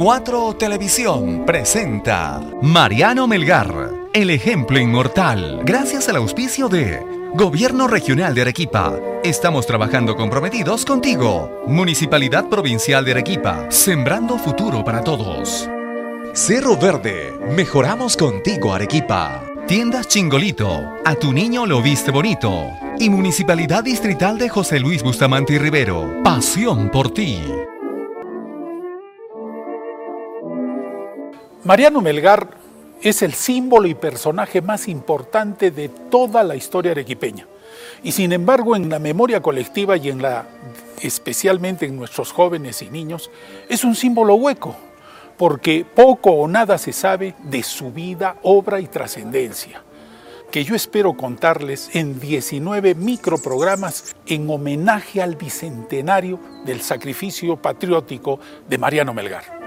4 Televisión presenta Mariano Melgar, el ejemplo inmortal, gracias al auspicio de Gobierno Regional de Arequipa. Estamos trabajando comprometidos contigo. Municipalidad Provincial de Arequipa, sembrando futuro para todos. Cerro Verde, mejoramos contigo Arequipa. Tiendas Chingolito, a tu niño lo viste bonito. Y Municipalidad Distrital de José Luis Bustamante y Rivero, pasión por ti. Mariano Melgar es el símbolo y personaje más importante de toda la historia arequipeña. Y sin embargo, en la memoria colectiva y en la especialmente en nuestros jóvenes y niños, es un símbolo hueco, porque poco o nada se sabe de su vida, obra y trascendencia, que yo espero contarles en 19 microprogramas en homenaje al bicentenario del sacrificio patriótico de Mariano Melgar.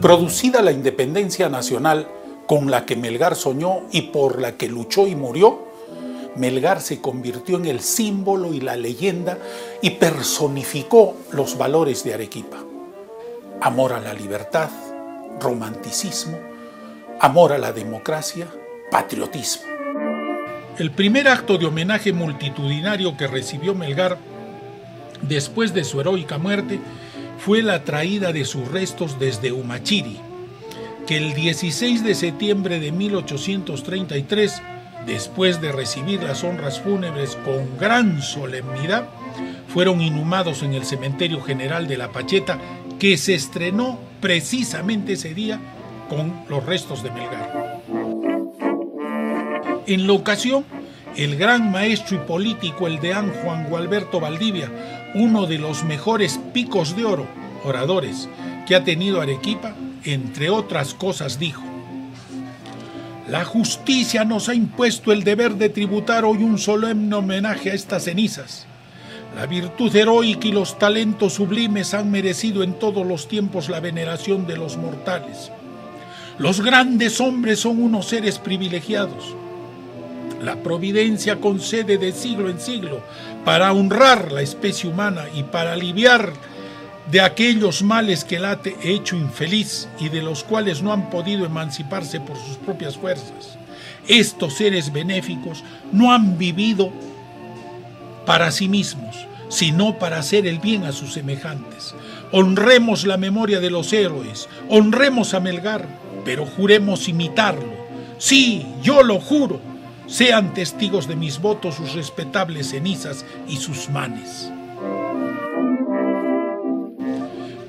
Producida la independencia nacional con la que Melgar soñó y por la que luchó y murió, Melgar se convirtió en el símbolo y la leyenda y personificó los valores de Arequipa. Amor a la libertad, romanticismo, amor a la democracia, patriotismo. El primer acto de homenaje multitudinario que recibió Melgar después de su heroica muerte fue la traída de sus restos desde Umachiri, que el 16 de septiembre de 1833, después de recibir las honras fúnebres con gran solemnidad, fueron inhumados en el Cementerio General de La Pacheta, que se estrenó precisamente ese día con los restos de Melgar. En la ocasión, el gran maestro y político, el deán Juan Gualberto Valdivia, uno de los mejores picos de oro, oradores, que ha tenido Arequipa, entre otras cosas dijo, la justicia nos ha impuesto el deber de tributar hoy un solemne homenaje a estas cenizas. La virtud heroica y los talentos sublimes han merecido en todos los tiempos la veneración de los mortales. Los grandes hombres son unos seres privilegiados la providencia concede de siglo en siglo para honrar la especie humana y para aliviar de aquellos males que la ha hecho infeliz y de los cuales no han podido emanciparse por sus propias fuerzas. Estos seres benéficos no han vivido para sí mismos, sino para hacer el bien a sus semejantes. Honremos la memoria de los héroes, honremos a Melgar, pero juremos imitarlo. Sí, yo lo juro sean testigos de mis votos sus respetables cenizas y sus manes.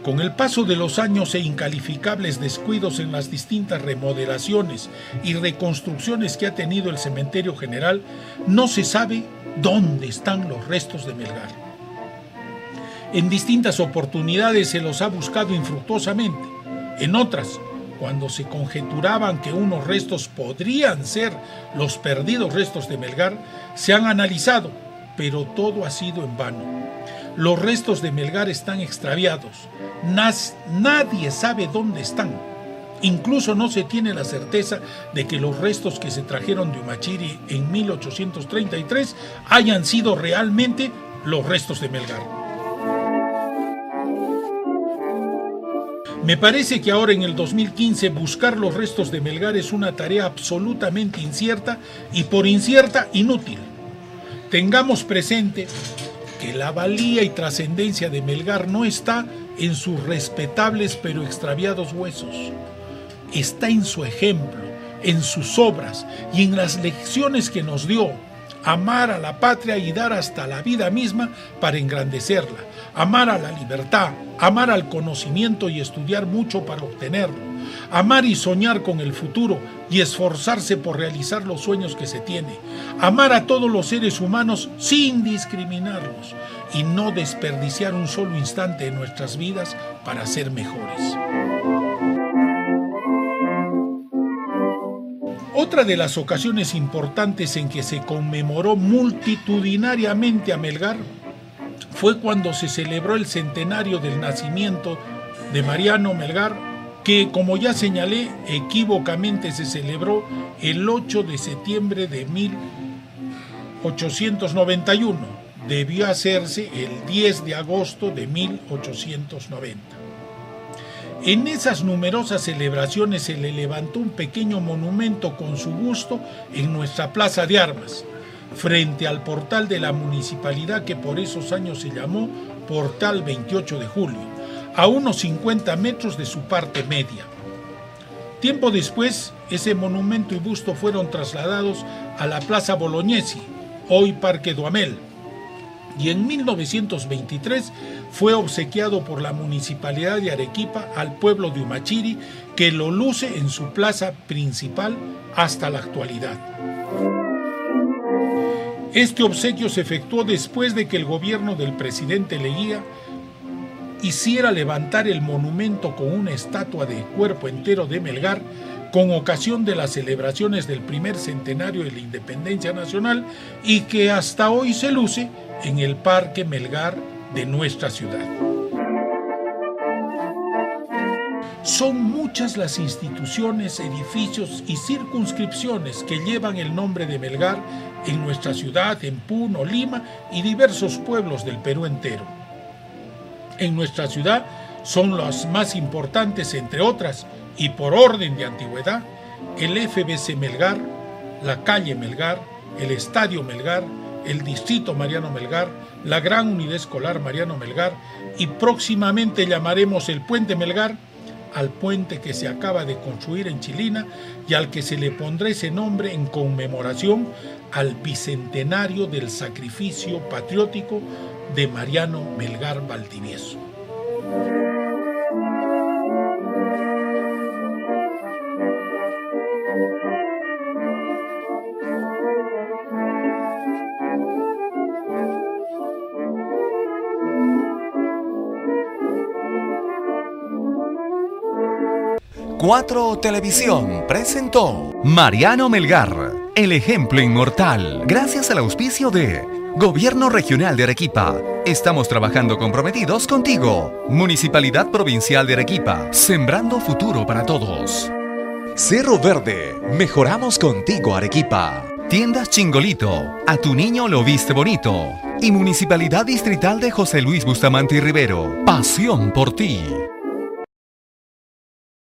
Con el paso de los años e incalificables descuidos en las distintas remodelaciones y reconstrucciones que ha tenido el cementerio general, no se sabe dónde están los restos de Melgar. En distintas oportunidades se los ha buscado infructuosamente, en otras cuando se conjeturaban que unos restos podrían ser los perdidos restos de Melgar, se han analizado, pero todo ha sido en vano. Los restos de Melgar están extraviados. nadie sabe dónde están. Incluso no se tiene la certeza de que los restos que se trajeron de Umachiri en 1833 hayan sido realmente los restos de Melgar. Me parece que ahora en el 2015 buscar los restos de Melgar es una tarea absolutamente incierta y por incierta inútil. Tengamos presente que la valía y trascendencia de Melgar no está en sus respetables pero extraviados huesos. Está en su ejemplo, en sus obras y en las lecciones que nos dio amar a la patria y dar hasta la vida misma para engrandecerla, amar a la libertad, amar al conocimiento y estudiar mucho para obtenerlo, Amar y soñar con el futuro y esforzarse por realizar los sueños que se tiene. Amar a todos los seres humanos sin discriminarlos y no desperdiciar un solo instante de nuestras vidas para ser mejores. Otra de las ocasiones importantes en que se conmemoró multitudinariamente a Melgar fue cuando se celebró el centenario del nacimiento de Mariano Melgar, que como ya señalé, equívocamente se celebró el 8 de septiembre de 1891. Debió hacerse el 10 de agosto de 1890. En esas numerosas celebraciones se le levantó un pequeño monumento con su busto en nuestra plaza de armas, frente al portal de la municipalidad que por esos años se llamó Portal 28 de Julio, a unos 50 metros de su parte media. Tiempo después, ese monumento y busto fueron trasladados a la Plaza Bolognesi, hoy Parque Duamel, y en 1923 fue obsequiado por la Municipalidad de Arequipa al pueblo de Umachiri, que lo luce en su plaza principal hasta la actualidad. Este obsequio se efectuó después de que el gobierno del presidente Leguía hiciera levantar el monumento con una estatua de cuerpo entero de Melgar con ocasión de las celebraciones del primer centenario de la independencia nacional y que hasta hoy se luce en el Parque Melgar de nuestra ciudad. Son muchas las instituciones, edificios y circunscripciones que llevan el nombre de Melgar en nuestra ciudad, en Puno, Lima y diversos pueblos del Perú entero. En nuestra ciudad son las más importantes, entre otras, y por orden de antigüedad, el FBC Melgar, la calle Melgar, el Estadio Melgar, el Distrito Mariano Melgar, la Gran Unidad Escolar Mariano Melgar y próximamente llamaremos el Puente Melgar al puente que se acaba de construir en Chilina y al que se le pondrá ese nombre en conmemoración al bicentenario del sacrificio patriótico de Mariano Melgar Valdivieso. Cuatro Televisión presentó Mariano Melgar, el ejemplo inmortal, gracias al auspicio de Gobierno Regional de Arequipa. Estamos trabajando comprometidos contigo. Municipalidad Provincial de Arequipa, sembrando futuro para todos. Cerro Verde, mejoramos contigo Arequipa. Tiendas Chingolito, a tu niño lo viste bonito. Y Municipalidad Distrital de José Luis Bustamante y Rivero, pasión por ti.